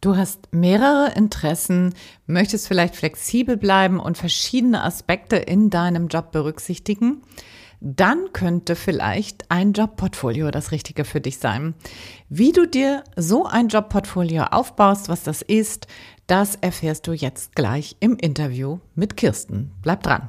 Du hast mehrere Interessen, möchtest vielleicht flexibel bleiben und verschiedene Aspekte in deinem Job berücksichtigen. Dann könnte vielleicht ein Jobportfolio das Richtige für dich sein. Wie du dir so ein Jobportfolio aufbaust, was das ist, das erfährst du jetzt gleich im Interview mit Kirsten. Bleib dran.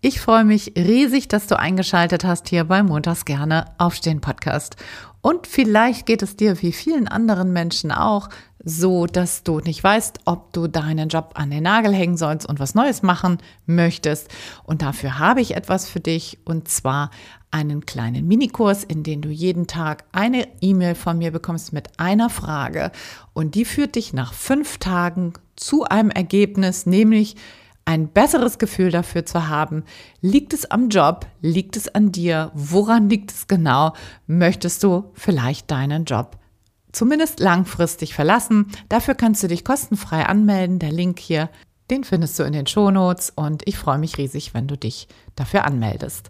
Ich freue mich riesig, dass du eingeschaltet hast hier beim Montags gerne Aufstehen Podcast. Und vielleicht geht es dir wie vielen anderen Menschen auch so, dass du nicht weißt, ob du deinen Job an den Nagel hängen sollst und was Neues machen möchtest. Und dafür habe ich etwas für dich und zwar einen kleinen Minikurs, in dem du jeden Tag eine E-Mail von mir bekommst mit einer Frage und die führt dich nach fünf Tagen zu einem Ergebnis, nämlich ein besseres Gefühl dafür zu haben, liegt es am Job, liegt es an dir, woran liegt es genau, möchtest du vielleicht deinen Job zumindest langfristig verlassen. Dafür kannst du dich kostenfrei anmelden. Der Link hier, den findest du in den Shownotes und ich freue mich riesig, wenn du dich dafür anmeldest.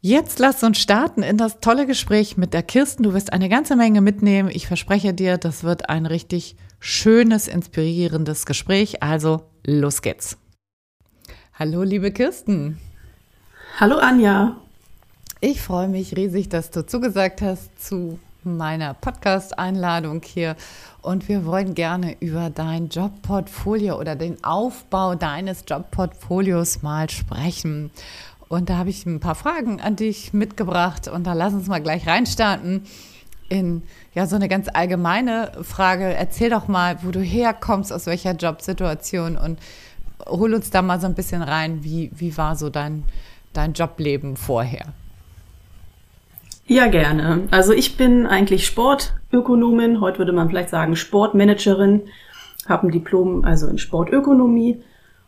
Jetzt lass uns starten in das tolle Gespräch mit der Kirsten. Du wirst eine ganze Menge mitnehmen. Ich verspreche dir, das wird ein richtig schönes, inspirierendes Gespräch. Also los geht's. Hallo, liebe Kirsten. Hallo, Anja. Ich freue mich riesig, dass du zugesagt hast zu meiner Podcast-Einladung hier. Und wir wollen gerne über dein Jobportfolio oder den Aufbau deines Jobportfolios mal sprechen. Und da habe ich ein paar Fragen an dich mitgebracht und da lass uns mal gleich reinstarten in ja so eine ganz allgemeine Frage. Erzähl doch mal, wo du herkommst, aus welcher Jobsituation und hol uns da mal so ein bisschen rein. Wie, wie war so dein, dein Jobleben vorher? Ja, gerne. Also ich bin eigentlich Sportökonomin, heute würde man vielleicht sagen Sportmanagerin, habe ein Diplom also in Sportökonomie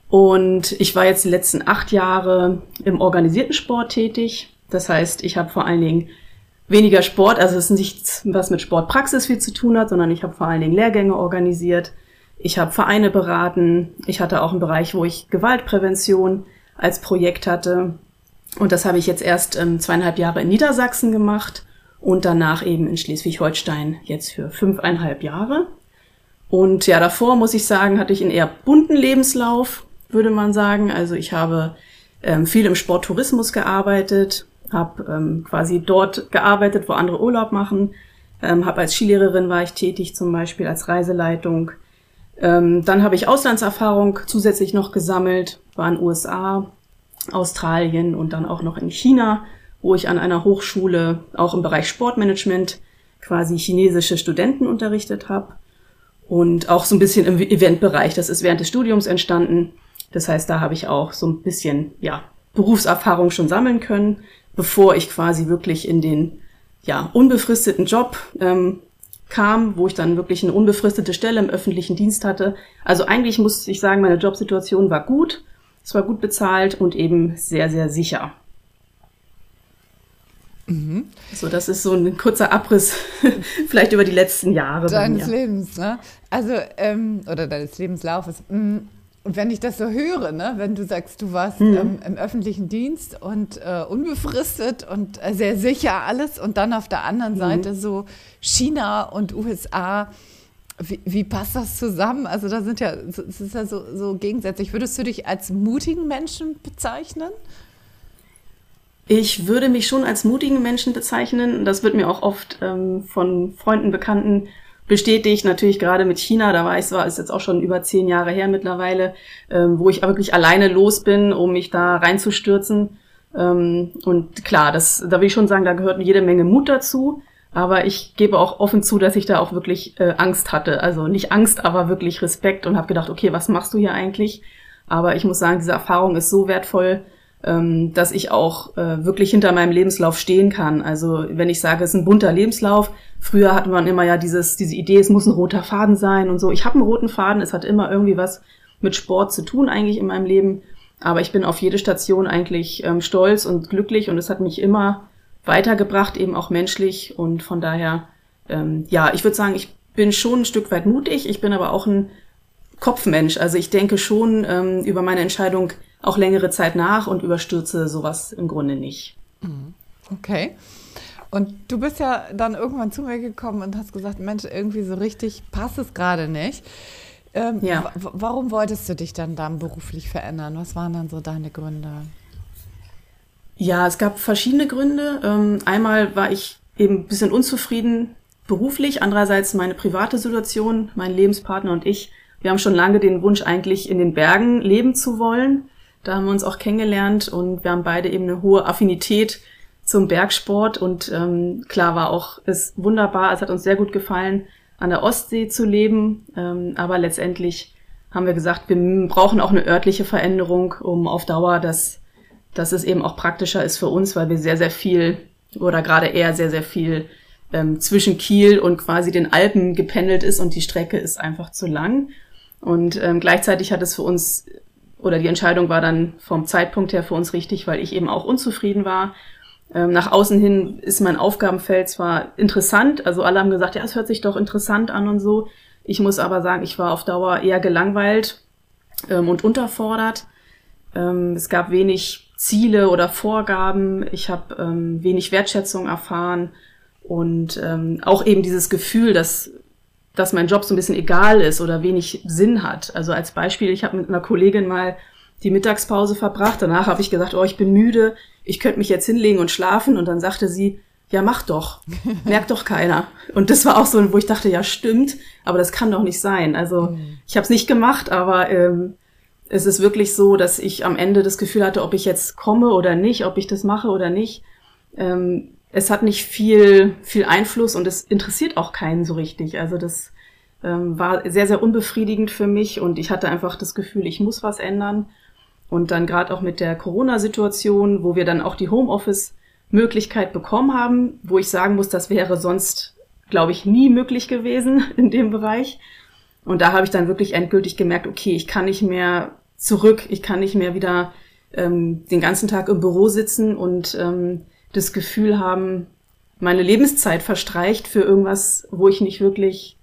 und ich war jetzt die letzten acht Jahre im organisierten Sport tätig. Das heißt, ich habe vor allen Dingen weniger Sport, also es ist nichts, was mit Sportpraxis viel zu tun hat, sondern ich habe vor allen Dingen Lehrgänge organisiert. Ich habe Vereine beraten. Ich hatte auch einen Bereich, wo ich Gewaltprävention als Projekt hatte. Und das habe ich jetzt erst ähm, zweieinhalb Jahre in Niedersachsen gemacht und danach eben in Schleswig-Holstein jetzt für fünfeinhalb Jahre. Und ja, davor muss ich sagen, hatte ich einen eher bunten Lebenslauf, würde man sagen. Also ich habe ähm, viel im Sporttourismus gearbeitet, habe ähm, quasi dort gearbeitet, wo andere Urlaub machen, ähm, habe als Skilehrerin war ich tätig, zum Beispiel als Reiseleitung. Ähm, dann habe ich Auslandserfahrung zusätzlich noch gesammelt, war in USA, Australien und dann auch noch in China, wo ich an einer Hochschule auch im Bereich Sportmanagement quasi chinesische Studenten unterrichtet habe und auch so ein bisschen im Eventbereich. Das ist während des Studiums entstanden. Das heißt, da habe ich auch so ein bisschen ja Berufserfahrung schon sammeln können, bevor ich quasi wirklich in den ja unbefristeten Job ähm, kam, wo ich dann wirklich eine unbefristete Stelle im öffentlichen Dienst hatte. Also eigentlich muss ich sagen, meine Jobsituation war gut es war gut bezahlt und eben sehr, sehr sicher. Mhm. So, das ist so ein kurzer Abriss, vielleicht über die letzten Jahre. Deines Lebens, ne? Also, ähm, oder deines Lebenslaufes. Und wenn ich das so höre, ne, wenn du sagst, du warst mhm. ähm, im öffentlichen Dienst und äh, unbefristet und äh, sehr sicher alles und dann auf der anderen mhm. Seite so China und USA, wie, wie, passt das zusammen? Also da sind ja, es ist ja so, so gegensätzlich. Würdest du dich als mutigen Menschen bezeichnen? Ich würde mich schon als mutigen Menschen bezeichnen. Das wird mir auch oft ähm, von Freunden, Bekannten bestätigt. Natürlich gerade mit China, da war ich, war ist jetzt auch schon über zehn Jahre her mittlerweile, ähm, wo ich wirklich alleine los bin, um mich da reinzustürzen. Ähm, und klar, das, da will ich schon sagen, da gehört jede Menge Mut dazu. Aber ich gebe auch offen zu, dass ich da auch wirklich äh, Angst hatte. Also nicht Angst, aber wirklich Respekt und habe gedacht, okay, was machst du hier eigentlich? Aber ich muss sagen, diese Erfahrung ist so wertvoll, ähm, dass ich auch äh, wirklich hinter meinem Lebenslauf stehen kann. Also wenn ich sage, es ist ein bunter Lebenslauf, früher hatte man immer ja dieses, diese Idee, es muss ein roter Faden sein und so. Ich habe einen roten Faden, es hat immer irgendwie was mit Sport zu tun eigentlich in meinem Leben. Aber ich bin auf jede Station eigentlich ähm, stolz und glücklich und es hat mich immer weitergebracht, eben auch menschlich. Und von daher, ähm, ja, ich würde sagen, ich bin schon ein Stück weit mutig. Ich bin aber auch ein Kopfmensch. Also ich denke schon ähm, über meine Entscheidung auch längere Zeit nach und überstürze sowas im Grunde nicht. Mhm. Okay. Und du bist ja dann irgendwann zu mir gekommen und hast gesagt, Mensch, irgendwie so richtig passt es gerade nicht. Ähm, ja. Warum wolltest du dich dann dann beruflich verändern? Was waren dann so deine Gründe? Ja, es gab verschiedene Gründe. Ähm, einmal war ich eben ein bisschen unzufrieden beruflich, andererseits meine private Situation, mein Lebenspartner und ich. Wir haben schon lange den Wunsch, eigentlich in den Bergen leben zu wollen. Da haben wir uns auch kennengelernt und wir haben beide eben eine hohe Affinität zum Bergsport und ähm, klar war auch es wunderbar, es hat uns sehr gut gefallen, an der Ostsee zu leben, ähm, aber letztendlich haben wir gesagt, wir brauchen auch eine örtliche Veränderung, um auf Dauer das dass es eben auch praktischer ist für uns, weil wir sehr, sehr viel oder gerade eher sehr, sehr viel ähm, zwischen Kiel und quasi den Alpen gependelt ist und die Strecke ist einfach zu lang. Und ähm, gleichzeitig hat es für uns oder die Entscheidung war dann vom Zeitpunkt her für uns richtig, weil ich eben auch unzufrieden war. Ähm, nach außen hin ist mein Aufgabenfeld zwar interessant, also alle haben gesagt, ja, es hört sich doch interessant an und so. Ich muss aber sagen, ich war auf Dauer eher gelangweilt ähm, und unterfordert. Ähm, es gab wenig Ziele oder Vorgaben. Ich habe ähm, wenig Wertschätzung erfahren und ähm, auch eben dieses Gefühl, dass dass mein Job so ein bisschen egal ist oder wenig Sinn hat. Also als Beispiel, ich habe mit einer Kollegin mal die Mittagspause verbracht. Danach habe ich gesagt, oh, ich bin müde, ich könnte mich jetzt hinlegen und schlafen. Und dann sagte sie, ja, mach doch, merkt doch keiner. Und das war auch so, wo ich dachte, ja, stimmt, aber das kann doch nicht sein. Also mhm. ich habe es nicht gemacht, aber ähm, es ist wirklich so, dass ich am Ende das Gefühl hatte, ob ich jetzt komme oder nicht, ob ich das mache oder nicht. Ähm, es hat nicht viel, viel Einfluss und es interessiert auch keinen so richtig. Also das ähm, war sehr, sehr unbefriedigend für mich und ich hatte einfach das Gefühl, ich muss was ändern. Und dann gerade auch mit der Corona-Situation, wo wir dann auch die Homeoffice-Möglichkeit bekommen haben, wo ich sagen muss, das wäre sonst, glaube ich, nie möglich gewesen in dem Bereich. Und da habe ich dann wirklich endgültig gemerkt, okay, ich kann nicht mehr zurück, ich kann nicht mehr wieder ähm, den ganzen Tag im Büro sitzen und ähm, das Gefühl haben, meine Lebenszeit verstreicht für irgendwas, wo ich nicht wirklich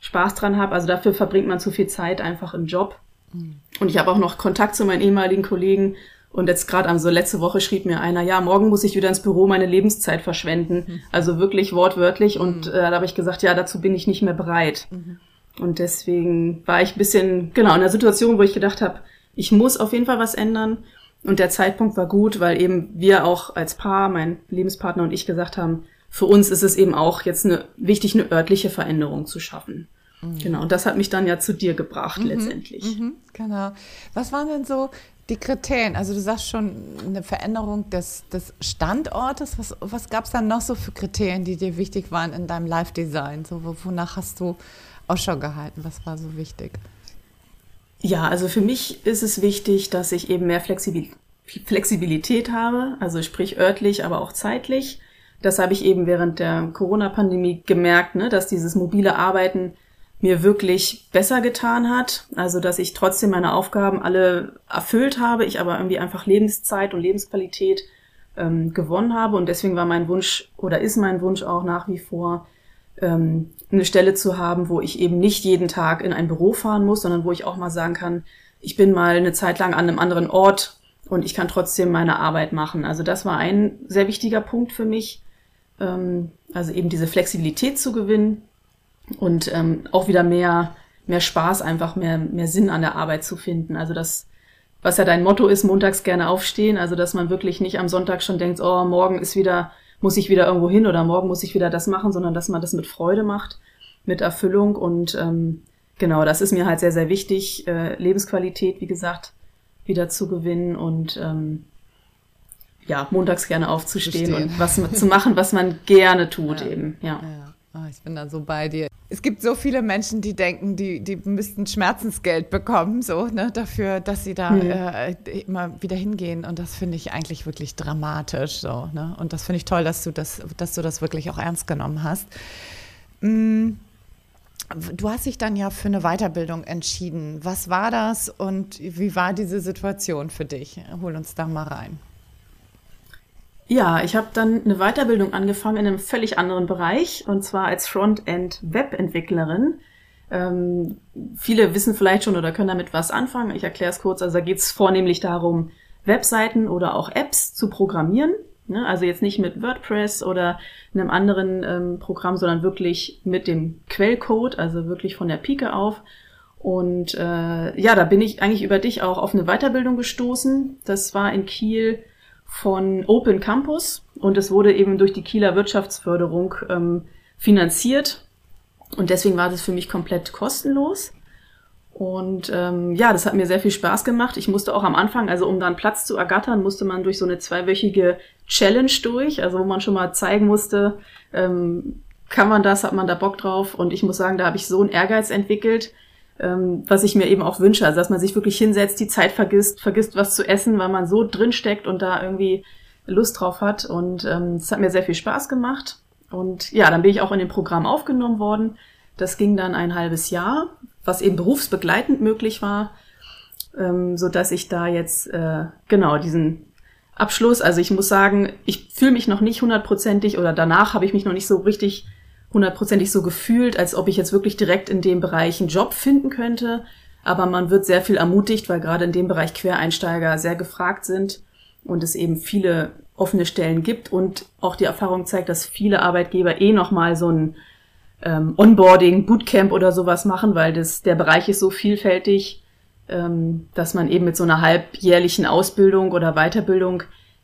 Spaß dran habe. Also dafür verbringt man zu viel Zeit einfach im Job. Mhm. Und ich habe auch noch Kontakt zu meinen ehemaligen Kollegen. Und jetzt gerade also letzte Woche schrieb mir einer, ja, morgen muss ich wieder ins Büro meine Lebenszeit verschwenden. Mhm. Also wirklich wortwörtlich. Und mhm. äh, da habe ich gesagt, ja, dazu bin ich nicht mehr bereit. Mhm. Und deswegen war ich ein bisschen, genau, in der Situation, wo ich gedacht habe, ich muss auf jeden Fall was ändern. Und der Zeitpunkt war gut, weil eben wir auch als Paar, mein Lebenspartner und ich gesagt haben, für uns ist es eben auch jetzt eine, wichtig, eine örtliche Veränderung zu schaffen. Mhm. Genau. Und das hat mich dann ja zu dir gebracht mhm. letztendlich. Mhm. Genau. Was waren denn so die Kriterien? Also du sagst schon eine Veränderung des, des Standortes. Was, was gab es dann noch so für Kriterien, die dir wichtig waren in deinem Live-Design? So, wonach hast du Ausschau gehalten? Was war so wichtig? Ja, also für mich ist es wichtig, dass ich eben mehr Flexibilität habe, also sprich örtlich, aber auch zeitlich. Das habe ich eben während der Corona-Pandemie gemerkt, ne, dass dieses mobile Arbeiten mir wirklich besser getan hat. Also dass ich trotzdem meine Aufgaben alle erfüllt habe, ich aber irgendwie einfach Lebenszeit und Lebensqualität ähm, gewonnen habe. Und deswegen war mein Wunsch oder ist mein Wunsch auch nach wie vor, ähm, eine Stelle zu haben, wo ich eben nicht jeden Tag in ein Büro fahren muss, sondern wo ich auch mal sagen kann, ich bin mal eine Zeit lang an einem anderen Ort und ich kann trotzdem meine Arbeit machen. Also das war ein sehr wichtiger Punkt für mich, ähm, also eben diese Flexibilität zu gewinnen und ähm, auch wieder mehr mehr Spaß, einfach mehr mehr Sinn an der Arbeit zu finden. Also das was ja dein Motto ist, montags gerne aufstehen, also dass man wirklich nicht am Sonntag schon denkt, oh, morgen ist wieder muss ich wieder irgendwo hin oder morgen muss ich wieder das machen, sondern dass man das mit Freude macht, mit Erfüllung und ähm, genau, das ist mir halt sehr, sehr wichtig, äh, Lebensqualität, wie gesagt, wieder zu gewinnen und ähm, ja, montags gerne aufzustehen und was zu machen, was man gerne tut ja. eben, ja. ja. Oh, ich bin da so bei dir. Es gibt so viele Menschen, die denken, die, die müssten Schmerzensgeld bekommen, so, ne, dafür, dass sie da mhm. äh, immer wieder hingehen. Und das finde ich eigentlich wirklich dramatisch, so, ne. Und das finde ich toll, dass du das, dass du das wirklich auch ernst genommen hast. Mhm. Du hast dich dann ja für eine Weiterbildung entschieden. Was war das und wie war diese Situation für dich? Hol uns da mal rein. Ja, ich habe dann eine Weiterbildung angefangen in einem völlig anderen Bereich und zwar als Frontend-Web-Entwicklerin. Ähm, viele wissen vielleicht schon oder können damit was anfangen. Ich erkläre es kurz. Also da geht es vornehmlich darum, Webseiten oder auch Apps zu programmieren. Ne? Also jetzt nicht mit WordPress oder einem anderen ähm, Programm, sondern wirklich mit dem Quellcode, also wirklich von der Pike auf. Und äh, ja, da bin ich eigentlich über dich auch auf eine Weiterbildung gestoßen. Das war in Kiel von Open Campus und es wurde eben durch die Kieler Wirtschaftsförderung ähm, finanziert und deswegen war das für mich komplett kostenlos. Und ähm, ja, das hat mir sehr viel Spaß gemacht. Ich musste auch am Anfang, also um dann Platz zu ergattern, musste man durch so eine zweiwöchige Challenge durch, also wo man schon mal zeigen musste, ähm, kann man das, hat man da Bock drauf. Und ich muss sagen, da habe ich so einen Ehrgeiz entwickelt, was ich mir eben auch wünsche. Also dass man sich wirklich hinsetzt, die Zeit vergisst, vergisst was zu essen, weil man so drinsteckt und da irgendwie Lust drauf hat. Und ähm, das hat mir sehr viel Spaß gemacht. Und ja, dann bin ich auch in dem Programm aufgenommen worden. Das ging dann ein halbes Jahr, was eben berufsbegleitend möglich war, ähm, so dass ich da jetzt äh, genau diesen Abschluss, also ich muss sagen, ich fühle mich noch nicht hundertprozentig oder danach habe ich mich noch nicht so richtig hundertprozentig so gefühlt, als ob ich jetzt wirklich direkt in dem Bereich einen Job finden könnte. Aber man wird sehr viel ermutigt, weil gerade in dem Bereich Quereinsteiger sehr gefragt sind und es eben viele offene Stellen gibt und auch die Erfahrung zeigt, dass viele Arbeitgeber eh nochmal so ein ähm, Onboarding, Bootcamp oder sowas machen, weil das, der Bereich ist so vielfältig, ähm, dass man eben mit so einer halbjährlichen Ausbildung oder Weiterbildung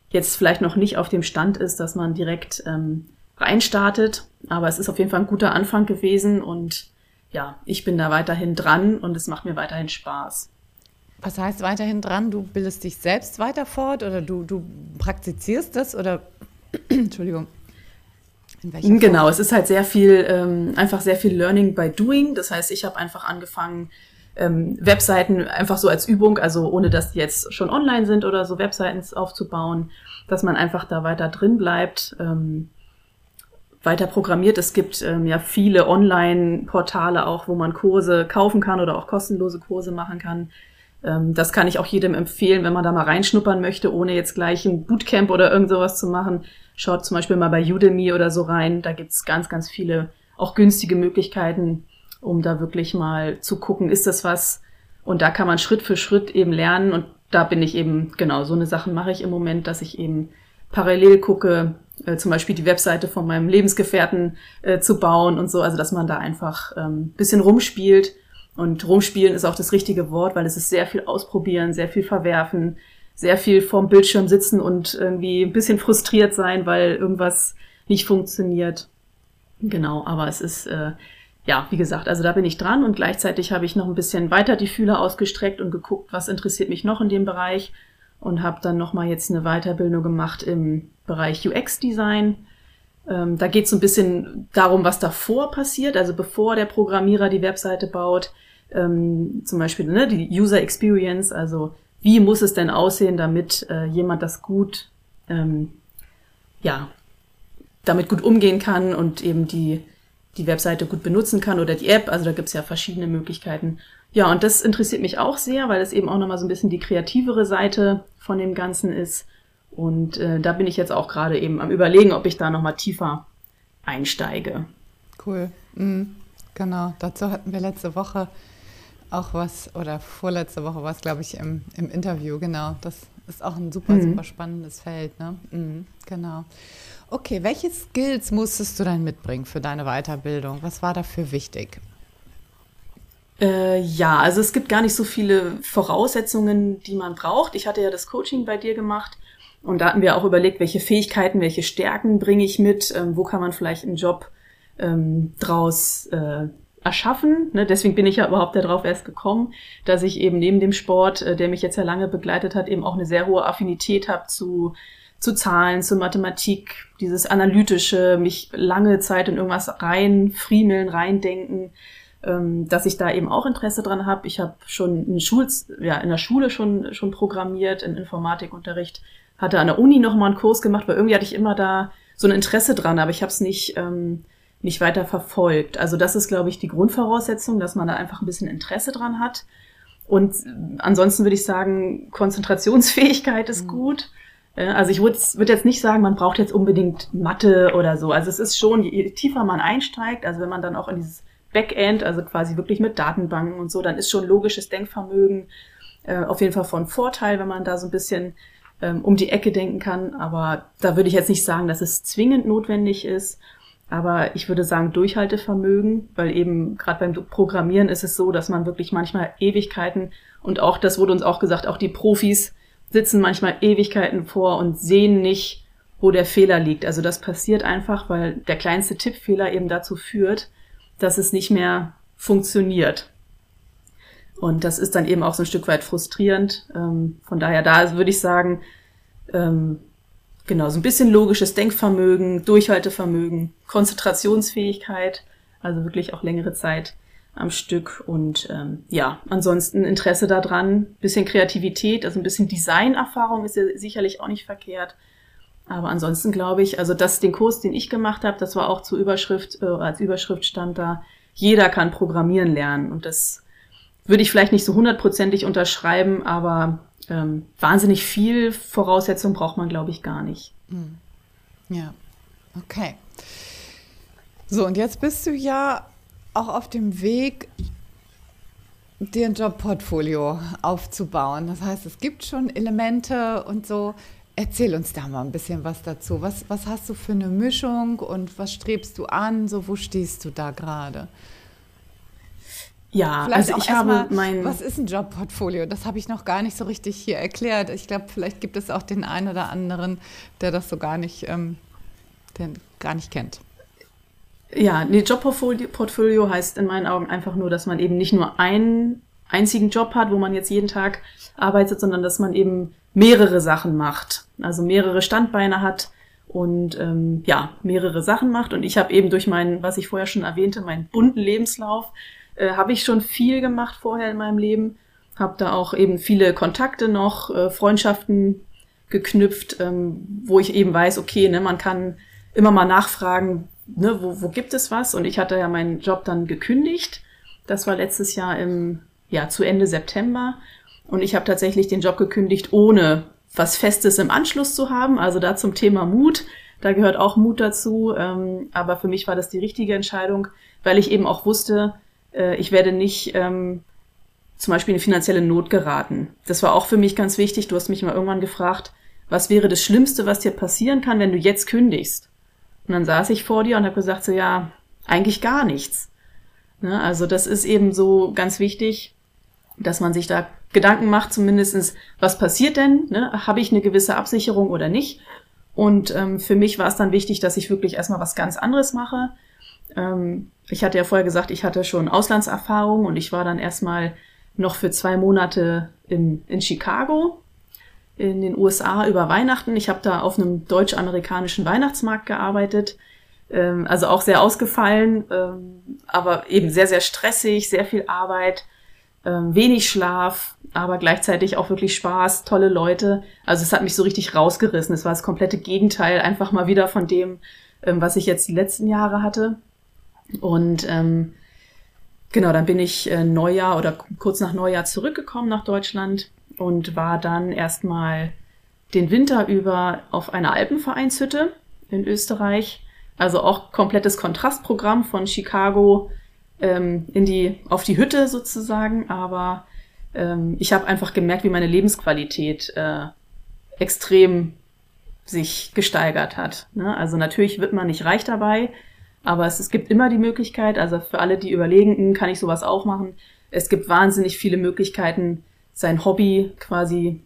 jetzt vielleicht noch nicht auf dem Stand ist, dass man direkt ähm, reinstartet. Aber es ist auf jeden Fall ein guter Anfang gewesen und ja, ich bin da weiterhin dran und es macht mir weiterhin Spaß. Was heißt weiterhin dran? Du bildest dich selbst weiter fort oder du, du praktizierst das oder Entschuldigung. genau, es ist halt sehr viel, ähm, einfach sehr viel Learning by Doing. Das heißt, ich habe einfach angefangen, ähm, Webseiten einfach so als Übung, also ohne dass die jetzt schon online sind oder so Webseiten aufzubauen, dass man einfach da weiter drin bleibt. Ähm, weiter programmiert. Es gibt ähm, ja viele Online-Portale auch, wo man Kurse kaufen kann oder auch kostenlose Kurse machen kann. Ähm, das kann ich auch jedem empfehlen, wenn man da mal reinschnuppern möchte, ohne jetzt gleich ein Bootcamp oder irgend sowas zu machen. Schaut zum Beispiel mal bei Udemy oder so rein. Da gibt's ganz, ganz viele auch günstige Möglichkeiten, um da wirklich mal zu gucken, ist das was? Und da kann man Schritt für Schritt eben lernen. Und da bin ich eben, genau, so eine Sachen mache ich im Moment, dass ich eben parallel gucke, äh, zum Beispiel die Webseite von meinem Lebensgefährten äh, zu bauen und so. Also dass man da einfach ähm, bisschen rumspielt. Und rumspielen ist auch das richtige Wort, weil es ist sehr viel ausprobieren, sehr viel verwerfen, sehr viel vorm Bildschirm sitzen und irgendwie ein bisschen frustriert sein, weil irgendwas nicht funktioniert. Genau, aber es ist, äh, ja, wie gesagt, also da bin ich dran und gleichzeitig habe ich noch ein bisschen weiter die Fühler ausgestreckt und geguckt, was interessiert mich noch in dem Bereich und habe dann nochmal jetzt eine Weiterbildung gemacht im Bereich UX-Design. Ähm, da geht es so ein bisschen darum, was davor passiert, also bevor der Programmierer die Webseite baut. Ähm, zum Beispiel ne, die User Experience, also wie muss es denn aussehen, damit äh, jemand das gut, ähm, ja, damit gut umgehen kann und eben die, die Webseite gut benutzen kann oder die App. Also da gibt's ja verschiedene Möglichkeiten. Ja, und das interessiert mich auch sehr, weil es eben auch nochmal so ein bisschen die kreativere Seite von dem Ganzen ist. Und äh, da bin ich jetzt auch gerade eben am Überlegen, ob ich da nochmal tiefer einsteige. Cool. Mhm. Genau, dazu hatten wir letzte Woche auch was, oder vorletzte Woche war es, glaube ich, im, im Interview, genau. Das ist auch ein super, mhm. super spannendes Feld, ne? Mhm, genau. Okay, welche Skills musstest du dann mitbringen für deine Weiterbildung? Was war dafür wichtig? Äh, ja, also es gibt gar nicht so viele Voraussetzungen, die man braucht. Ich hatte ja das Coaching bei dir gemacht und da hatten wir auch überlegt, welche Fähigkeiten, welche Stärken bringe ich mit, ähm, wo kann man vielleicht einen Job ähm, draus äh, erschaffen. Ne? Deswegen bin ich ja überhaupt darauf erst gekommen, dass ich eben neben dem Sport, äh, der mich jetzt ja lange begleitet hat, eben auch eine sehr hohe Affinität habe zu zu Zahlen, zu Mathematik, dieses analytische, mich lange Zeit in irgendwas rein friemeln, reindenken, ähm, dass ich da eben auch Interesse dran habe. Ich habe schon in, Schul ja, in der Schule schon, schon programmiert, in Informatikunterricht, hatte an der Uni noch mal einen Kurs gemacht, weil irgendwie hatte ich immer da so ein Interesse dran, aber ich habe es nicht, ähm, nicht weiter verfolgt. Also das ist, glaube ich, die Grundvoraussetzung, dass man da einfach ein bisschen Interesse dran hat. Und ansonsten würde ich sagen, Konzentrationsfähigkeit ist mhm. gut. Also ich würde würd jetzt nicht sagen, man braucht jetzt unbedingt Mathe oder so. Also es ist schon, je tiefer man einsteigt, also wenn man dann auch in dieses Backend, also quasi wirklich mit Datenbanken und so, dann ist schon logisches Denkvermögen äh, auf jeden Fall von Vorteil, wenn man da so ein bisschen ähm, um die Ecke denken kann. Aber da würde ich jetzt nicht sagen, dass es zwingend notwendig ist. Aber ich würde sagen Durchhaltevermögen, weil eben gerade beim Programmieren ist es so, dass man wirklich manchmal Ewigkeiten und auch, das wurde uns auch gesagt, auch die Profis sitzen manchmal Ewigkeiten vor und sehen nicht, wo der Fehler liegt. Also das passiert einfach, weil der kleinste Tippfehler eben dazu führt, dass es nicht mehr funktioniert. Und das ist dann eben auch so ein Stück weit frustrierend. Ähm, von daher, da würde ich sagen, ähm, genau, so ein bisschen logisches Denkvermögen, Durchhaltevermögen, Konzentrationsfähigkeit, also wirklich auch längere Zeit am Stück und ähm, ja, ansonsten Interesse daran, bisschen Kreativität, also ein bisschen Designerfahrung ist ja sicherlich auch nicht verkehrt. Aber ansonsten glaube ich, also das, den Kurs, den ich gemacht habe, das war auch zur Überschrift, äh, als Überschrift stand da, jeder kann programmieren lernen. Und das würde ich vielleicht nicht so hundertprozentig unterschreiben, aber ähm, wahnsinnig viel Voraussetzung braucht man, glaube ich, gar nicht. Hm. Ja, okay. So, und jetzt bist du ja auch auf dem Weg, dir ein Jobportfolio aufzubauen. Das heißt, es gibt schon Elemente und so. Erzähl uns da mal ein bisschen was dazu. Was, was hast du für eine Mischung und was strebst du an? So, wo stehst du da gerade? Ja, vielleicht also ich habe mal, mein. Was ist ein Jobportfolio? Das habe ich noch gar nicht so richtig hier erklärt. Ich glaube, vielleicht gibt es auch den einen oder anderen, der das so gar nicht, ähm, der gar nicht kennt. Ja, nee, Jobportfolio heißt in meinen Augen einfach nur, dass man eben nicht nur einen einzigen Job hat, wo man jetzt jeden Tag arbeitet, sondern dass man eben mehrere Sachen macht. Also mehrere Standbeine hat und ähm, ja, mehrere Sachen macht. Und ich habe eben durch meinen, was ich vorher schon erwähnte, meinen bunten Lebenslauf, äh, habe ich schon viel gemacht vorher in meinem Leben. Habe da auch eben viele Kontakte noch, äh, Freundschaften geknüpft, ähm, wo ich eben weiß, okay, ne, man kann immer mal nachfragen, ne, wo, wo gibt es was? Und ich hatte ja meinen Job dann gekündigt. Das war letztes Jahr im, ja, zu Ende September. Und ich habe tatsächlich den Job gekündigt, ohne was Festes im Anschluss zu haben. Also da zum Thema Mut. Da gehört auch Mut dazu. Ähm, aber für mich war das die richtige Entscheidung, weil ich eben auch wusste, äh, ich werde nicht ähm, zum Beispiel in finanzielle Not geraten. Das war auch für mich ganz wichtig. Du hast mich mal irgendwann gefragt, was wäre das Schlimmste, was dir passieren kann, wenn du jetzt kündigst? Und dann saß ich vor dir und habe gesagt, so ja, eigentlich gar nichts. Ne? Also das ist eben so ganz wichtig, dass man sich da Gedanken macht, zumindestens, was passiert denn? Ne? Habe ich eine gewisse Absicherung oder nicht? Und ähm, für mich war es dann wichtig, dass ich wirklich erstmal was ganz anderes mache. Ähm, ich hatte ja vorher gesagt, ich hatte schon Auslandserfahrung und ich war dann erstmal noch für zwei Monate in, in Chicago in den USA über Weihnachten. Ich habe da auf einem deutsch-amerikanischen Weihnachtsmarkt gearbeitet. Ähm, also auch sehr ausgefallen, ähm, aber eben sehr, sehr stressig, sehr viel Arbeit, ähm, wenig Schlaf, aber gleichzeitig auch wirklich Spaß, tolle Leute. Also es hat mich so richtig rausgerissen. Es war das komplette Gegenteil, einfach mal wieder von dem, ähm, was ich jetzt die letzten Jahre hatte. Und ähm, genau, dann bin ich äh, Neujahr oder kurz nach Neujahr zurückgekommen nach Deutschland und war dann erstmal den Winter über auf einer Alpenvereinshütte in Österreich. Also auch komplettes Kontrastprogramm von Chicago ähm, in die, auf die Hütte sozusagen. Aber ähm, ich habe einfach gemerkt, wie meine Lebensqualität äh, extrem sich gesteigert hat. Ne? Also natürlich wird man nicht reich dabei, aber es, es gibt immer die Möglichkeit, also für alle, die überlegen, hm, kann ich sowas auch machen, es gibt wahnsinnig viele Möglichkeiten, sein Hobby quasi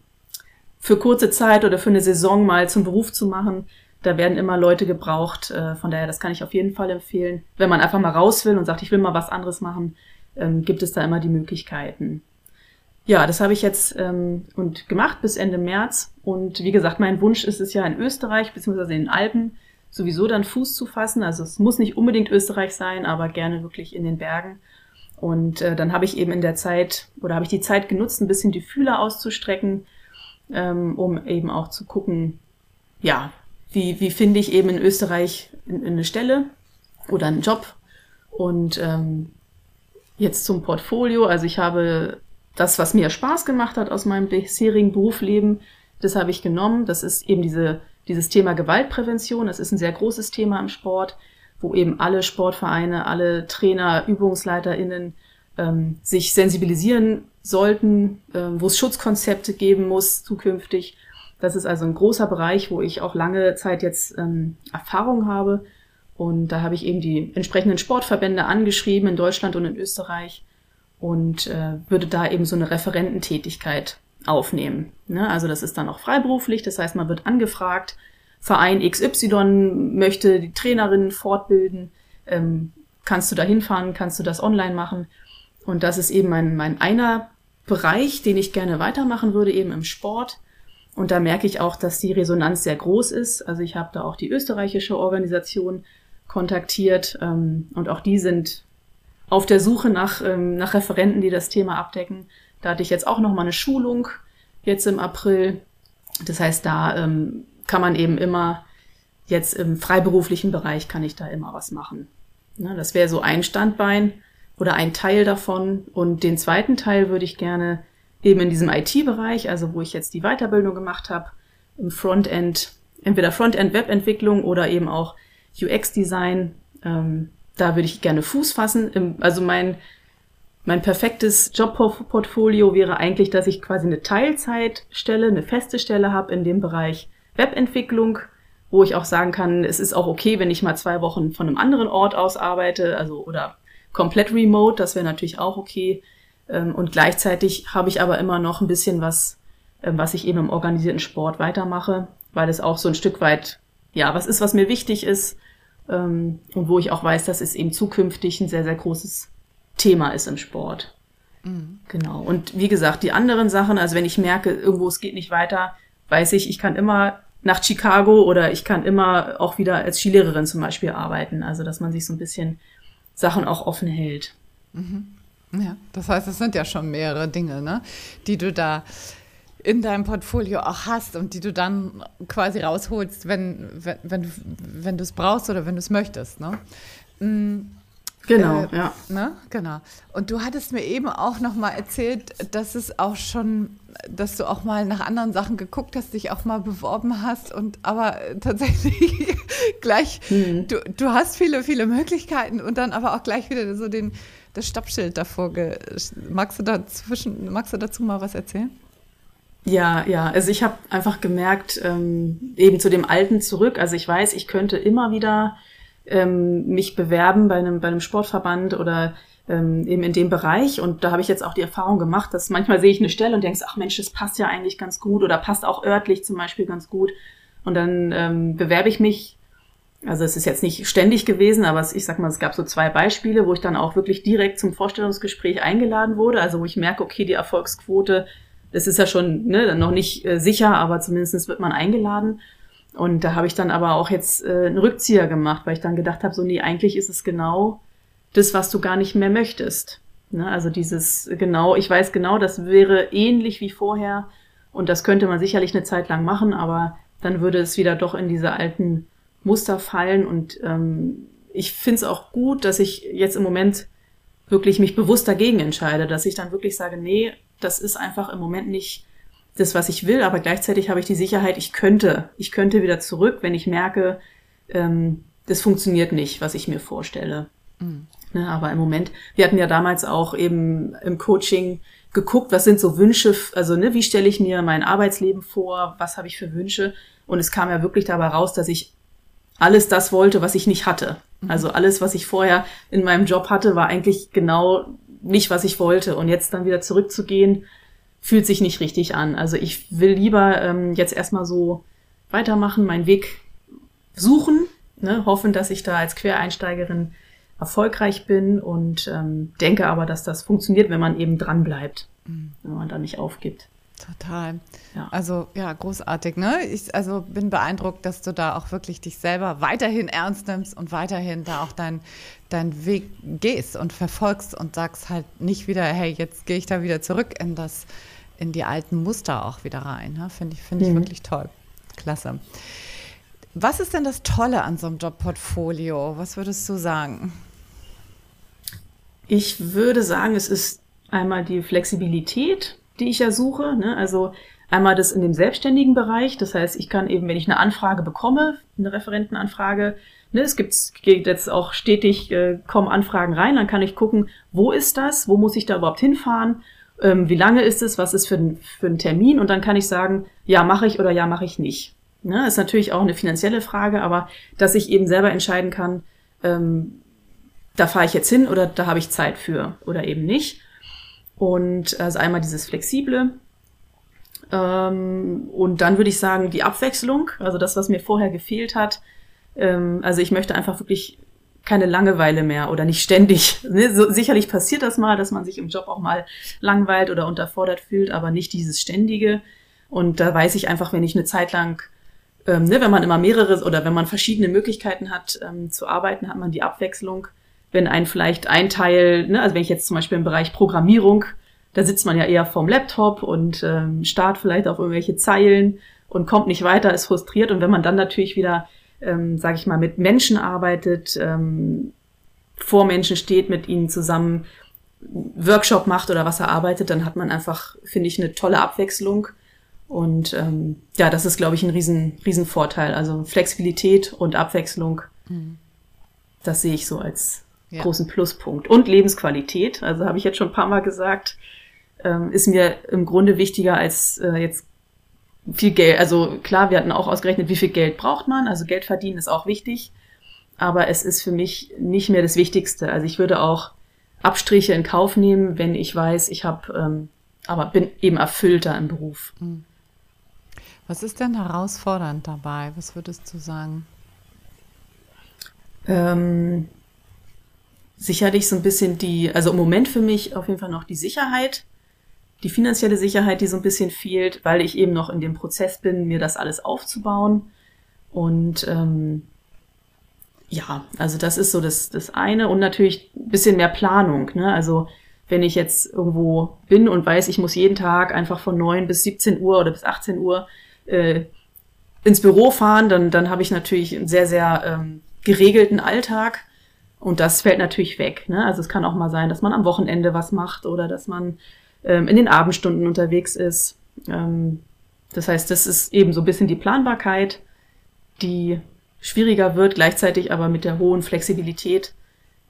für kurze Zeit oder für eine Saison mal zum Beruf zu machen. Da werden immer Leute gebraucht. Äh, von daher, das kann ich auf jeden Fall empfehlen. Wenn man einfach mal raus will und sagt, ich will mal was anderes machen, ähm, gibt es da immer die Möglichkeiten. ja, das habe ich jetzt ähm, und gemacht bis Ende März. Und wie gesagt, mein Wunsch ist es ja in Österreich beziehungsweise in den Alpen sowieso dann Fuß zu fassen. Also es muss nicht unbedingt Österreich sein, aber gerne wirklich in den Bergen. Und äh, dann habe ich eben in der Zeit oder habe ich die Zeit genutzt, ein bisschen die Fühler auszustrecken, ähm, um eben auch zu gucken, ja, wie, wie finde ich eben in Österreich eine Stelle oder einen Job. Und ähm, jetzt zum Portfolio. Also ich habe das, was mir Spaß gemacht hat aus meinem bisherigen Berufsleben, das habe ich genommen. Das ist eben diese, dieses Thema Gewaltprävention. Das ist ein sehr großes Thema im Sport, wo eben alle Sportvereine, alle Trainer, ÜbungsleiterInnen ähm, sich sensibilisieren sollten, äh, wo es Schutzkonzepte geben muss zukünftig. Das ist also ein großer Bereich, wo ich auch lange Zeit jetzt ähm, Erfahrung habe. Und da habe ich eben die entsprechenden Sportverbände angeschrieben in Deutschland und in Österreich und äh, würde da eben so eine Referententätigkeit aufnehmen. Ne? Also das ist dann auch freiberuflich, das heißt, man wird angefragt, Verein XY möchte die Trainerinnen fortbilden, ähm, kannst du da hinfahren, kannst du das online machen. Und das ist eben mein, mein einer Bereich, den ich gerne weitermachen würde, eben im Sport. Und da merke ich auch, dass die Resonanz sehr groß ist. Also ich habe da auch die österreichische Organisation kontaktiert ähm, und auch die sind auf der Suche nach, ähm, nach Referenten, die das Thema abdecken. Da hatte ich jetzt auch noch mal eine Schulung jetzt im April. Das heißt, da ähm, kann man eben immer jetzt im freiberuflichen Bereich kann ich da immer was machen. Ne, das wäre so ein Standbein oder ein Teil davon. Und den zweiten Teil würde ich gerne eben in diesem IT-Bereich, also wo ich jetzt die Weiterbildung gemacht habe, im Frontend, entweder Frontend-Webentwicklung oder eben auch UX-Design. Ähm, da würde ich gerne Fuß fassen. also mein, mein perfektes Jobportfolio wäre eigentlich, dass ich quasi eine Teilzeitstelle, eine feste Stelle habe in dem Bereich Webentwicklung, wo ich auch sagen kann, es ist auch okay, wenn ich mal zwei Wochen von einem anderen Ort aus arbeite, also oder komplett remote, das wäre natürlich auch okay. Ähm, und gleichzeitig habe ich aber immer noch ein bisschen was, ähm, was ich eben im organisierten Sport weitermache, weil es auch so ein Stück weit, ja, was ist, was mir wichtig ist, ähm, und wo ich auch weiß, dass es eben zukünftig ein sehr, sehr großes Thema ist im Sport. Mhm. Genau. Und wie gesagt, die anderen Sachen, also wenn ich merke, irgendwo es geht nicht weiter, weiß ich, ich kann immer nach Chicago oder ich kann immer auch wieder als Skilehrerin zum Beispiel arbeiten. Also dass man sich so ein bisschen Sachen auch offen hält. Mhm. Ja, das heißt, es sind ja schon mehrere Dinge, ne, die du da in deinem Portfolio auch hast und die du dann quasi rausholst, wenn, wenn, wenn, wenn du es brauchst oder wenn du es möchtest. Ne? Mm, genau, äh, ja. Ne? Genau. Und du hattest mir eben auch noch mal erzählt, dass es auch schon, dass du auch mal nach anderen Sachen geguckt hast, dich auch mal beworben hast und aber tatsächlich gleich, hm. du, du hast viele, viele Möglichkeiten und dann aber auch gleich wieder so den, das Stoppschild davor. Magst du, dazwischen, magst du dazu mal was erzählen? Ja, ja. Also ich habe einfach gemerkt, ähm, eben zu dem Alten zurück. Also ich weiß, ich könnte immer wieder ähm, mich bewerben bei einem, bei einem Sportverband oder ähm, eben in dem Bereich. Und da habe ich jetzt auch die Erfahrung gemacht, dass manchmal sehe ich eine Stelle und denke, ach Mensch, das passt ja eigentlich ganz gut oder passt auch örtlich zum Beispiel ganz gut. Und dann ähm, bewerbe ich mich. Also es ist jetzt nicht ständig gewesen, aber ich sag mal, es gab so zwei Beispiele, wo ich dann auch wirklich direkt zum Vorstellungsgespräch eingeladen wurde. Also wo ich merke, okay, die Erfolgsquote das ist ja schon ne, noch nicht äh, sicher, aber zumindest wird man eingeladen. Und da habe ich dann aber auch jetzt äh, einen Rückzieher gemacht, weil ich dann gedacht habe, so nee, eigentlich ist es genau das, was du gar nicht mehr möchtest. Ne? Also dieses genau, ich weiß genau, das wäre ähnlich wie vorher und das könnte man sicherlich eine Zeit lang machen, aber dann würde es wieder doch in diese alten Muster fallen und ähm, ich finde es auch gut, dass ich jetzt im Moment wirklich mich bewusst dagegen entscheide, dass ich dann wirklich sage, nee, das ist einfach im Moment nicht das, was ich will, aber gleichzeitig habe ich die Sicherheit, ich könnte, ich könnte wieder zurück, wenn ich merke, ähm, das funktioniert nicht, was ich mir vorstelle. Mhm. Ne, aber im Moment, wir hatten ja damals auch eben im Coaching geguckt, was sind so Wünsche, also ne, wie stelle ich mir mein Arbeitsleben vor, was habe ich für Wünsche? Und es kam ja wirklich dabei raus, dass ich alles das wollte, was ich nicht hatte. Mhm. Also alles, was ich vorher in meinem Job hatte, war eigentlich genau nicht, was ich wollte. Und jetzt dann wieder zurückzugehen, fühlt sich nicht richtig an. Also ich will lieber ähm, jetzt erstmal so weitermachen, meinen Weg suchen, ne, hoffen, dass ich da als Quereinsteigerin erfolgreich bin und ähm, denke aber, dass das funktioniert, wenn man eben dran bleibt. mhm. wenn man da nicht aufgibt. Total. Ja. Also ja, großartig. Ne? Ich also bin beeindruckt, dass du da auch wirklich dich selber weiterhin ernst nimmst und weiterhin da auch deinen dein Weg gehst und verfolgst und sagst halt nicht wieder, hey, jetzt gehe ich da wieder zurück in das, in die alten Muster auch wieder rein. Ne? Finde ich, finde ich mhm. wirklich toll. Klasse. Was ist denn das Tolle an so einem Jobportfolio? Was würdest du sagen? Ich würde sagen, es ist einmal die Flexibilität, die ich ja suche. Ne? Also einmal das in dem selbstständigen Bereich. Das heißt, ich kann eben, wenn ich eine Anfrage bekomme, eine Referentenanfrage, ne, es gibt geht jetzt auch stetig, äh, kommen Anfragen rein, dann kann ich gucken, wo ist das, wo muss ich da überhaupt hinfahren, ähm, wie lange ist es, was ist für ein, für ein Termin und dann kann ich sagen, ja, mache ich oder ja, mache ich nicht. Ne, ist natürlich auch eine finanzielle Frage, aber dass ich eben selber entscheiden kann, ähm, da fahre ich jetzt hin oder da habe ich Zeit für oder eben nicht. Und also einmal dieses Flexible. Ähm, und dann würde ich sagen, die Abwechslung, also das, was mir vorher gefehlt hat. Ähm, also ich möchte einfach wirklich keine Langeweile mehr oder nicht ständig. Ne? So, sicherlich passiert das mal, dass man sich im Job auch mal langweilt oder unterfordert fühlt, aber nicht dieses Ständige. Und da weiß ich einfach, wenn ich eine Zeit lang, ähm, ne, wenn man immer mehrere oder wenn man verschiedene Möglichkeiten hat ähm, zu arbeiten, hat man die Abwechslung wenn ein vielleicht ein Teil, ne, also wenn ich jetzt zum Beispiel im Bereich Programmierung, da sitzt man ja eher vorm Laptop und ähm, starrt vielleicht auf irgendwelche Zeilen und kommt nicht weiter, ist frustriert. Und wenn man dann natürlich wieder, ähm, sage ich mal, mit Menschen arbeitet, ähm, vor Menschen steht, mit ihnen zusammen Workshop macht oder was er arbeitet, dann hat man einfach, finde ich, eine tolle Abwechslung. Und ähm, ja, das ist, glaube ich, ein riesen, riesen Vorteil. Also Flexibilität und Abwechslung, mhm. das sehe ich so als, ja. großen Pluspunkt. Und Lebensqualität, also habe ich jetzt schon ein paar Mal gesagt, ähm, ist mir im Grunde wichtiger als äh, jetzt viel Geld. Also klar, wir hatten auch ausgerechnet, wie viel Geld braucht man. Also Geld verdienen ist auch wichtig. Aber es ist für mich nicht mehr das Wichtigste. Also ich würde auch Abstriche in Kauf nehmen, wenn ich weiß, ich habe, ähm, aber bin eben erfüllter im Beruf. Hm. Was ist denn herausfordernd dabei? Was würdest du sagen? Ähm, sicherlich so ein bisschen die, also im Moment für mich auf jeden Fall noch die Sicherheit, die finanzielle Sicherheit, die so ein bisschen fehlt, weil ich eben noch in dem Prozess bin, mir das alles aufzubauen. Und ähm, ja, also das ist so das, das eine und natürlich ein bisschen mehr Planung. Ne? Also wenn ich jetzt irgendwo bin und weiß, ich muss jeden Tag einfach von neun bis 17 Uhr oder bis 18 Uhr äh, ins Büro fahren, dann, dann habe ich natürlich einen sehr, sehr ähm, geregelten Alltag und das fällt natürlich weg. Ne? Also es kann auch mal sein, dass man am Wochenende was macht oder dass man ähm, in den Abendstunden unterwegs ist. Ähm, das heißt, das ist eben so ein bisschen die Planbarkeit, die schwieriger wird, gleichzeitig aber mit der hohen Flexibilität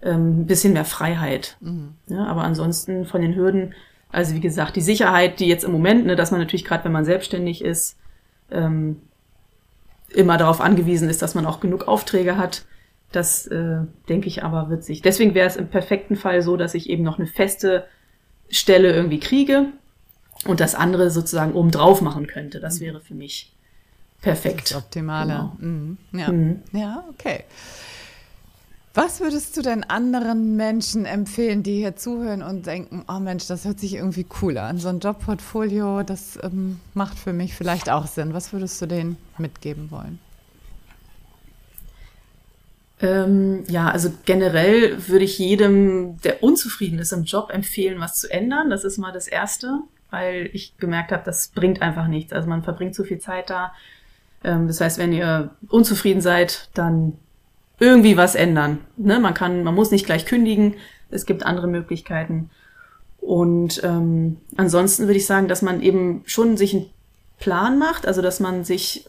ähm, ein bisschen mehr Freiheit. Mhm. Ja, aber ansonsten von den Hürden, also wie gesagt, die Sicherheit, die jetzt im Moment, ne, dass man natürlich gerade, wenn man selbstständig ist, ähm, immer darauf angewiesen ist, dass man auch genug Aufträge hat. Das äh, denke ich aber wird sich. Deswegen wäre es im perfekten Fall so, dass ich eben noch eine feste Stelle irgendwie kriege und das andere sozusagen oben drauf machen könnte. Das wäre für mich perfekt. Das Optimale. Genau. Mhm. Ja. Mhm. ja, okay. Was würdest du denn anderen Menschen empfehlen, die hier zuhören und denken, oh Mensch, das hört sich irgendwie cool an. So ein Jobportfolio, das ähm, macht für mich vielleicht auch Sinn. Was würdest du denen mitgeben wollen? Ähm, ja, also generell würde ich jedem, der unzufrieden ist im Job, empfehlen, was zu ändern. Das ist mal das Erste, weil ich gemerkt habe, das bringt einfach nichts. Also man verbringt zu viel Zeit da. Ähm, das heißt, wenn ihr unzufrieden seid, dann irgendwie was ändern. Ne? Man kann, man muss nicht gleich kündigen. Es gibt andere Möglichkeiten. Und ähm, ansonsten würde ich sagen, dass man eben schon sich einen Plan macht, also dass man sich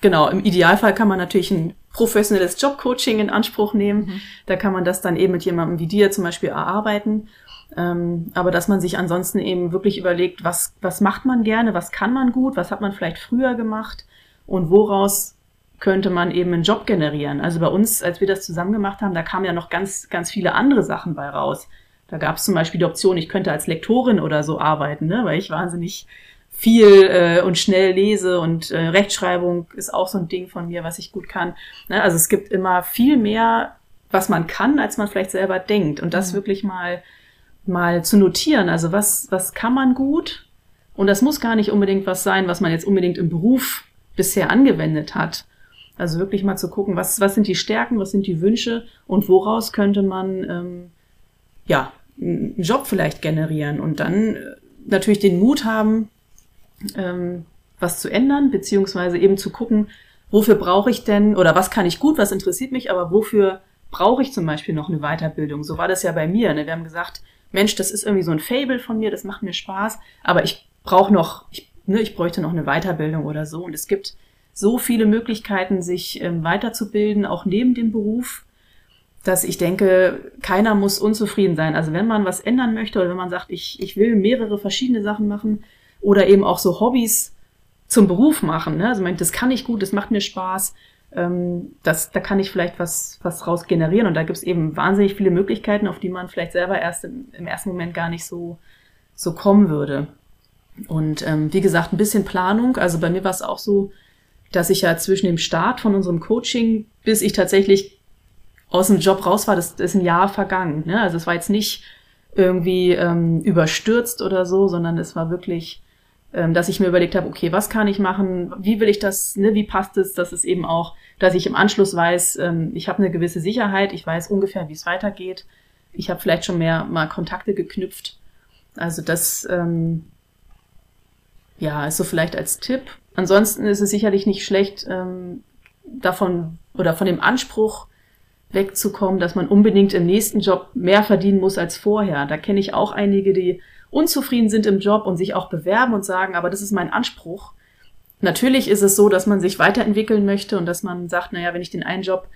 genau, im Idealfall kann man natürlich ein professionelles Jobcoaching in Anspruch nehmen. Mhm. Da kann man das dann eben mit jemandem wie dir zum Beispiel erarbeiten. Ähm, aber dass man sich ansonsten eben wirklich überlegt, was, was macht man gerne, was kann man gut, was hat man vielleicht früher gemacht und woraus könnte man eben einen Job generieren. Also bei uns, als wir das zusammen gemacht haben, da kamen ja noch ganz, ganz viele andere Sachen bei raus. Da gab es zum Beispiel die Option, ich könnte als Lektorin oder so arbeiten, ne? weil ich wahnsinnig viel äh, und schnell lese und äh, Rechtschreibung ist auch so ein Ding von mir, was ich gut kann. Ne? Also es gibt immer viel mehr, was man kann, als man vielleicht selber denkt. Und das mhm. wirklich mal mal zu notieren. Also was, was kann man gut? Und das muss gar nicht unbedingt was sein, was man jetzt unbedingt im Beruf bisher angewendet hat. Also wirklich mal zu gucken, was, was sind die Stärken, was sind die Wünsche und woraus könnte man ähm, ja einen Job vielleicht generieren und dann äh, natürlich den Mut haben, ähm, was zu ändern, beziehungsweise eben zu gucken, wofür brauche ich denn oder was kann ich gut, was interessiert mich, aber wofür brauche ich zum Beispiel noch eine Weiterbildung? So war das ja bei mir. Ne? Wir haben gesagt, Mensch, das ist irgendwie so ein Fable von mir, das macht mir Spaß, aber ich brauche noch, ich, ne, ich bräuchte noch eine Weiterbildung oder so. Und es gibt so viele Möglichkeiten, sich ähm, weiterzubilden, auch neben dem Beruf, dass ich denke, keiner muss unzufrieden sein. Also wenn man was ändern möchte oder wenn man sagt, ich, ich will mehrere verschiedene Sachen machen oder eben auch so Hobbys zum Beruf machen, ne? also das kann ich gut, das macht mir Spaß, ähm, das, da kann ich vielleicht was, was raus generieren und da gibt es eben wahnsinnig viele Möglichkeiten, auf die man vielleicht selber erst im, im ersten Moment gar nicht so, so kommen würde. Und ähm, wie gesagt, ein bisschen Planung. Also bei mir war es auch so, dass ich ja zwischen dem Start von unserem Coaching, bis ich tatsächlich aus dem Job raus war, das, das ist ein Jahr vergangen. Ne? Also es war jetzt nicht irgendwie ähm, überstürzt oder so, sondern es war wirklich, dass ich mir überlegt habe, okay, was kann ich machen, wie will ich das, ne, wie passt es, dass es eben auch, dass ich im Anschluss weiß, ähm, ich habe eine gewisse Sicherheit, ich weiß ungefähr, wie es weitergeht. Ich habe vielleicht schon mehr mal Kontakte geknüpft. Also das ähm, ja, ist so vielleicht als Tipp. Ansonsten ist es sicherlich nicht schlecht, ähm, davon oder von dem Anspruch wegzukommen, dass man unbedingt im nächsten Job mehr verdienen muss als vorher. Da kenne ich auch einige, die unzufrieden sind im Job und sich auch bewerben und sagen, aber das ist mein Anspruch. Natürlich ist es so, dass man sich weiterentwickeln möchte und dass man sagt, naja, wenn ich den einen Job,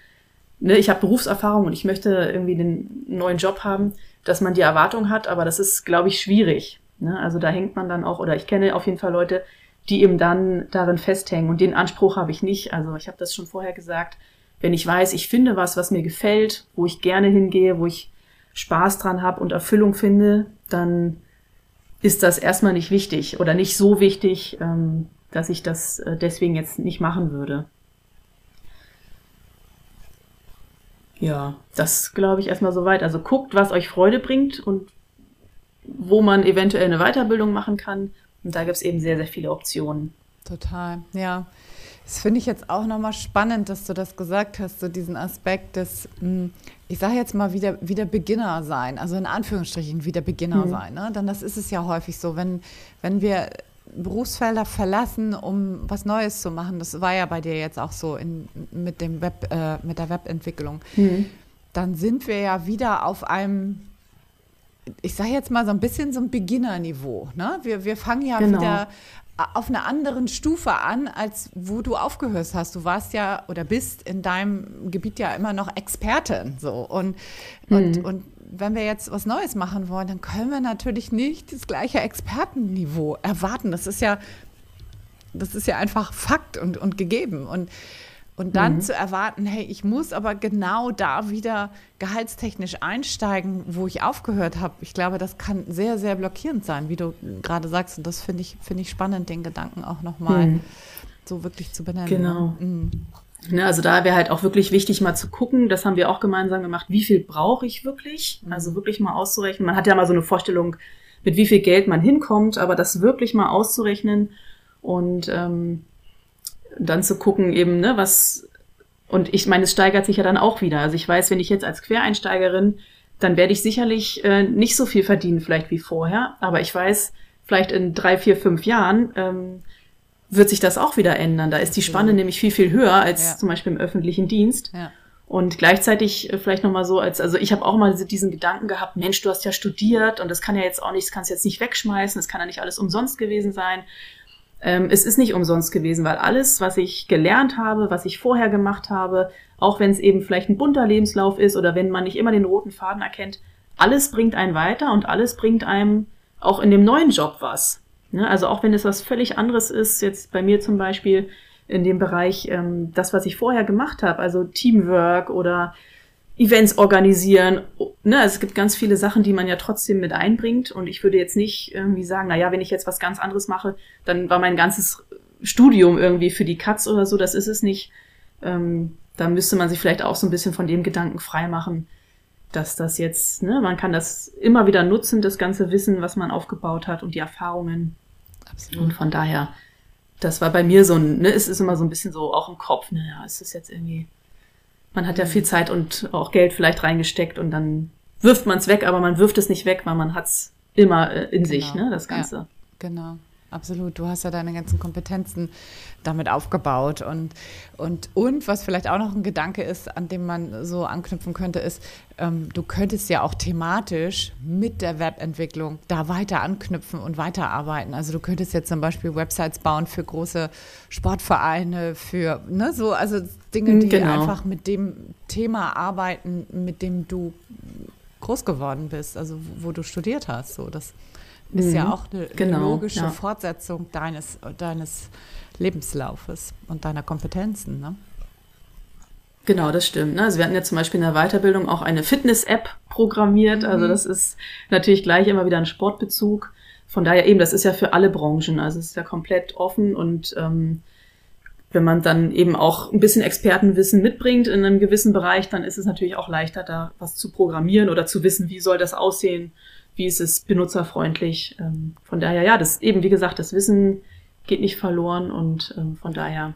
ne, ich habe Berufserfahrung und ich möchte irgendwie den neuen Job haben, dass man die Erwartung hat, aber das ist, glaube ich, schwierig. Ne? Also da hängt man dann auch, oder ich kenne auf jeden Fall Leute, die eben dann darin festhängen. Und den Anspruch habe ich nicht. Also ich habe das schon vorher gesagt. Wenn ich weiß, ich finde was, was mir gefällt, wo ich gerne hingehe, wo ich Spaß dran habe und Erfüllung finde, dann ist das erstmal nicht wichtig oder nicht so wichtig, ähm, dass ich das äh, deswegen jetzt nicht machen würde. Ja, das glaube ich erstmal soweit. Also guckt, was euch Freude bringt und wo man eventuell eine Weiterbildung machen kann. Und da gibt es eben sehr, sehr viele Optionen. Total, ja. Das finde ich jetzt auch nochmal spannend, dass du das gesagt hast, so diesen Aspekt des, hm, ich sage jetzt mal wieder, wieder Beginner sein, also in Anführungsstrichen wieder Beginner mhm. sein. Ne? Denn das ist es ja häufig so, wenn, wenn wir Berufsfelder verlassen, um was Neues zu machen, das war ja bei dir jetzt auch so in, mit, dem Web, äh, mit der Webentwicklung, mhm. dann sind wir ja wieder auf einem ich sage jetzt mal so ein bisschen so ein Beginnerniveau. Ne? Wir, wir fangen ja genau. wieder auf einer anderen Stufe an, als wo du aufgehört hast. Du warst ja oder bist in deinem Gebiet ja immer noch Expertin. So. Und, mhm. und, und wenn wir jetzt was Neues machen wollen, dann können wir natürlich nicht das gleiche Expertenniveau erwarten. Das ist ja, das ist ja einfach Fakt und, und gegeben. Und und dann mhm. zu erwarten, hey, ich muss aber genau da wieder gehaltstechnisch einsteigen, wo ich aufgehört habe, ich glaube, das kann sehr, sehr blockierend sein, wie du gerade sagst. Und das finde ich, finde ich spannend, den Gedanken auch nochmal mhm. so wirklich zu benennen. Genau. Mhm. Ja, also da wäre halt auch wirklich wichtig, mal zu gucken, das haben wir auch gemeinsam gemacht, wie viel brauche ich wirklich? Mhm. Also wirklich mal auszurechnen. Man hat ja mal so eine Vorstellung, mit wie viel Geld man hinkommt, aber das wirklich mal auszurechnen und ähm, dann zu gucken eben, ne, was, und ich meine, es steigert sich ja dann auch wieder. Also ich weiß, wenn ich jetzt als Quereinsteigerin, dann werde ich sicherlich äh, nicht so viel verdienen vielleicht wie vorher, aber ich weiß, vielleicht in drei, vier, fünf Jahren ähm, wird sich das auch wieder ändern. Da ist die Spanne nämlich viel, viel höher als ja. zum Beispiel im öffentlichen Dienst. Ja. Und gleichzeitig äh, vielleicht nochmal so, als, also ich habe auch mal diesen Gedanken gehabt, Mensch, du hast ja studiert und das kann ja jetzt auch nicht, das kannst du jetzt nicht wegschmeißen, das kann ja nicht alles umsonst gewesen sein. Ähm, es ist nicht umsonst gewesen, weil alles, was ich gelernt habe, was ich vorher gemacht habe, auch wenn es eben vielleicht ein bunter Lebenslauf ist oder wenn man nicht immer den roten Faden erkennt, alles bringt einen weiter und alles bringt einem auch in dem neuen Job was. Ne? Also auch wenn es was völlig anderes ist, jetzt bei mir zum Beispiel in dem Bereich, ähm, das, was ich vorher gemacht habe, also Teamwork oder Events organisieren. Ne, also es gibt ganz viele Sachen, die man ja trotzdem mit einbringt. Und ich würde jetzt nicht irgendwie sagen, na ja, wenn ich jetzt was ganz anderes mache, dann war mein ganzes Studium irgendwie für die Katz oder so. Das ist es nicht. Ähm, da müsste man sich vielleicht auch so ein bisschen von dem Gedanken freimachen. dass das jetzt, ne, man kann das immer wieder nutzen, das ganze Wissen, was man aufgebaut hat und die Erfahrungen. Absolut. Und von daher, das war bei mir so ein, ne, es ist immer so ein bisschen so auch im Kopf, naja, ist das jetzt irgendwie, man hat ja viel Zeit und auch Geld vielleicht reingesteckt und dann wirft man es weg, aber man wirft es nicht weg, weil man hat's immer äh, in genau. sich, ne, das Ganze. Ja, genau. Absolut. Du hast ja deine ganzen Kompetenzen damit aufgebaut. Und, und, und was vielleicht auch noch ein Gedanke ist, an dem man so anknüpfen könnte, ist, ähm, du könntest ja auch thematisch mit der Webentwicklung da weiter anknüpfen und weiterarbeiten. Also du könntest jetzt zum Beispiel Websites bauen für große Sportvereine, für ne, so, also Dinge, die genau. einfach mit dem Thema arbeiten, mit dem du groß geworden bist, also wo du studiert hast. So, das ist mhm. ja auch eine genau, logische ja. Fortsetzung deines, deines Lebenslaufes und deiner Kompetenzen. Ne? Genau, das stimmt. Ne? Also wir hatten ja zum Beispiel in der Weiterbildung auch eine Fitness-App programmiert. Also mhm. das ist natürlich gleich immer wieder ein Sportbezug. Von daher eben, das ist ja für alle Branchen. Also es ist ja komplett offen und ähm, wenn man dann eben auch ein bisschen Expertenwissen mitbringt in einem gewissen Bereich, dann ist es natürlich auch leichter, da was zu programmieren oder zu wissen, wie soll das aussehen, wie ist es benutzerfreundlich. Ähm, von daher, ja, das eben, wie gesagt, das Wissen geht nicht verloren und ähm, von daher.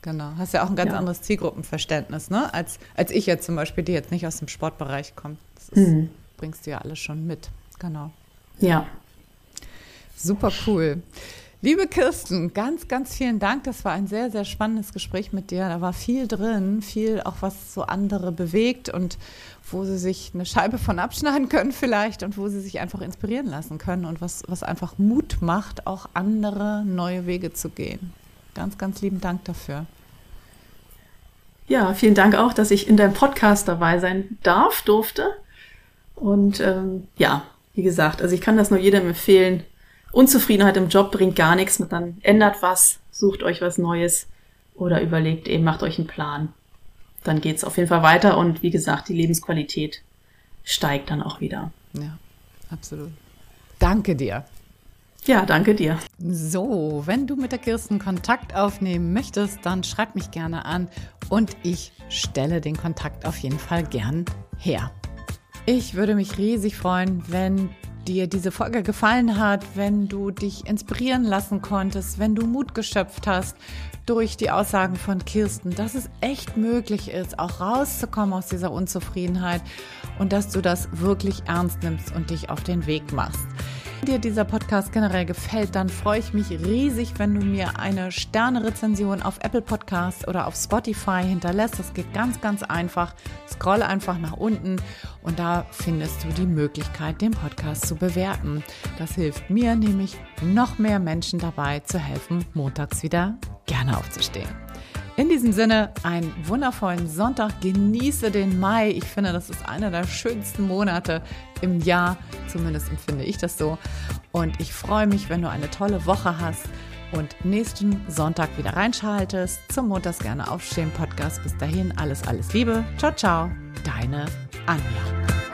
Genau, hast ja auch ein ganz ja. anderes Zielgruppenverständnis, ne? Als, als ich jetzt zum Beispiel, die jetzt nicht aus dem Sportbereich kommt. Das ist, mhm. bringst du ja alles schon mit. Genau. Ja. Super cool. Liebe Kirsten, ganz, ganz vielen Dank. Das war ein sehr, sehr spannendes Gespräch mit dir. Da war viel drin, viel auch was so andere bewegt und wo sie sich eine Scheibe von abschneiden können vielleicht und wo sie sich einfach inspirieren lassen können und was, was einfach Mut macht, auch andere neue Wege zu gehen. Ganz, ganz lieben Dank dafür. Ja, vielen Dank auch, dass ich in deinem Podcast dabei sein darf, durfte. Und ähm, ja, wie gesagt, also ich kann das nur jedem empfehlen, Unzufriedenheit im Job bringt gar nichts, dann ändert was, sucht euch was Neues oder überlegt eben, macht euch einen Plan. Dann geht's auf jeden Fall weiter und wie gesagt, die Lebensqualität steigt dann auch wieder. Ja, absolut. Danke dir. Ja, danke dir. So, wenn du mit der Kirsten Kontakt aufnehmen möchtest, dann schreib mich gerne an und ich stelle den Kontakt auf jeden Fall gern her. Ich würde mich riesig freuen, wenn dir diese Folge gefallen hat, wenn du dich inspirieren lassen konntest, wenn du Mut geschöpft hast durch die Aussagen von Kirsten, dass es echt möglich ist, auch rauszukommen aus dieser Unzufriedenheit und dass du das wirklich ernst nimmst und dich auf den Weg machst. Dir dieser Podcast generell gefällt, dann freue ich mich riesig, wenn du mir eine Sterne-Rezension auf Apple Podcasts oder auf Spotify hinterlässt. Das geht ganz, ganz einfach. Scroll einfach nach unten und da findest du die Möglichkeit, den Podcast zu bewerten. Das hilft mir nämlich, noch mehr Menschen dabei zu helfen, montags wieder gerne aufzustehen. In diesem Sinne, einen wundervollen Sonntag. Genieße den Mai. Ich finde, das ist einer der schönsten Monate im Jahr. Zumindest empfinde ich das so. Und ich freue mich, wenn du eine tolle Woche hast und nächsten Sonntag wieder reinschaltest zum Montags gerne aufstehen Podcast. Bis dahin alles, alles Liebe. Ciao, ciao. Deine Anja.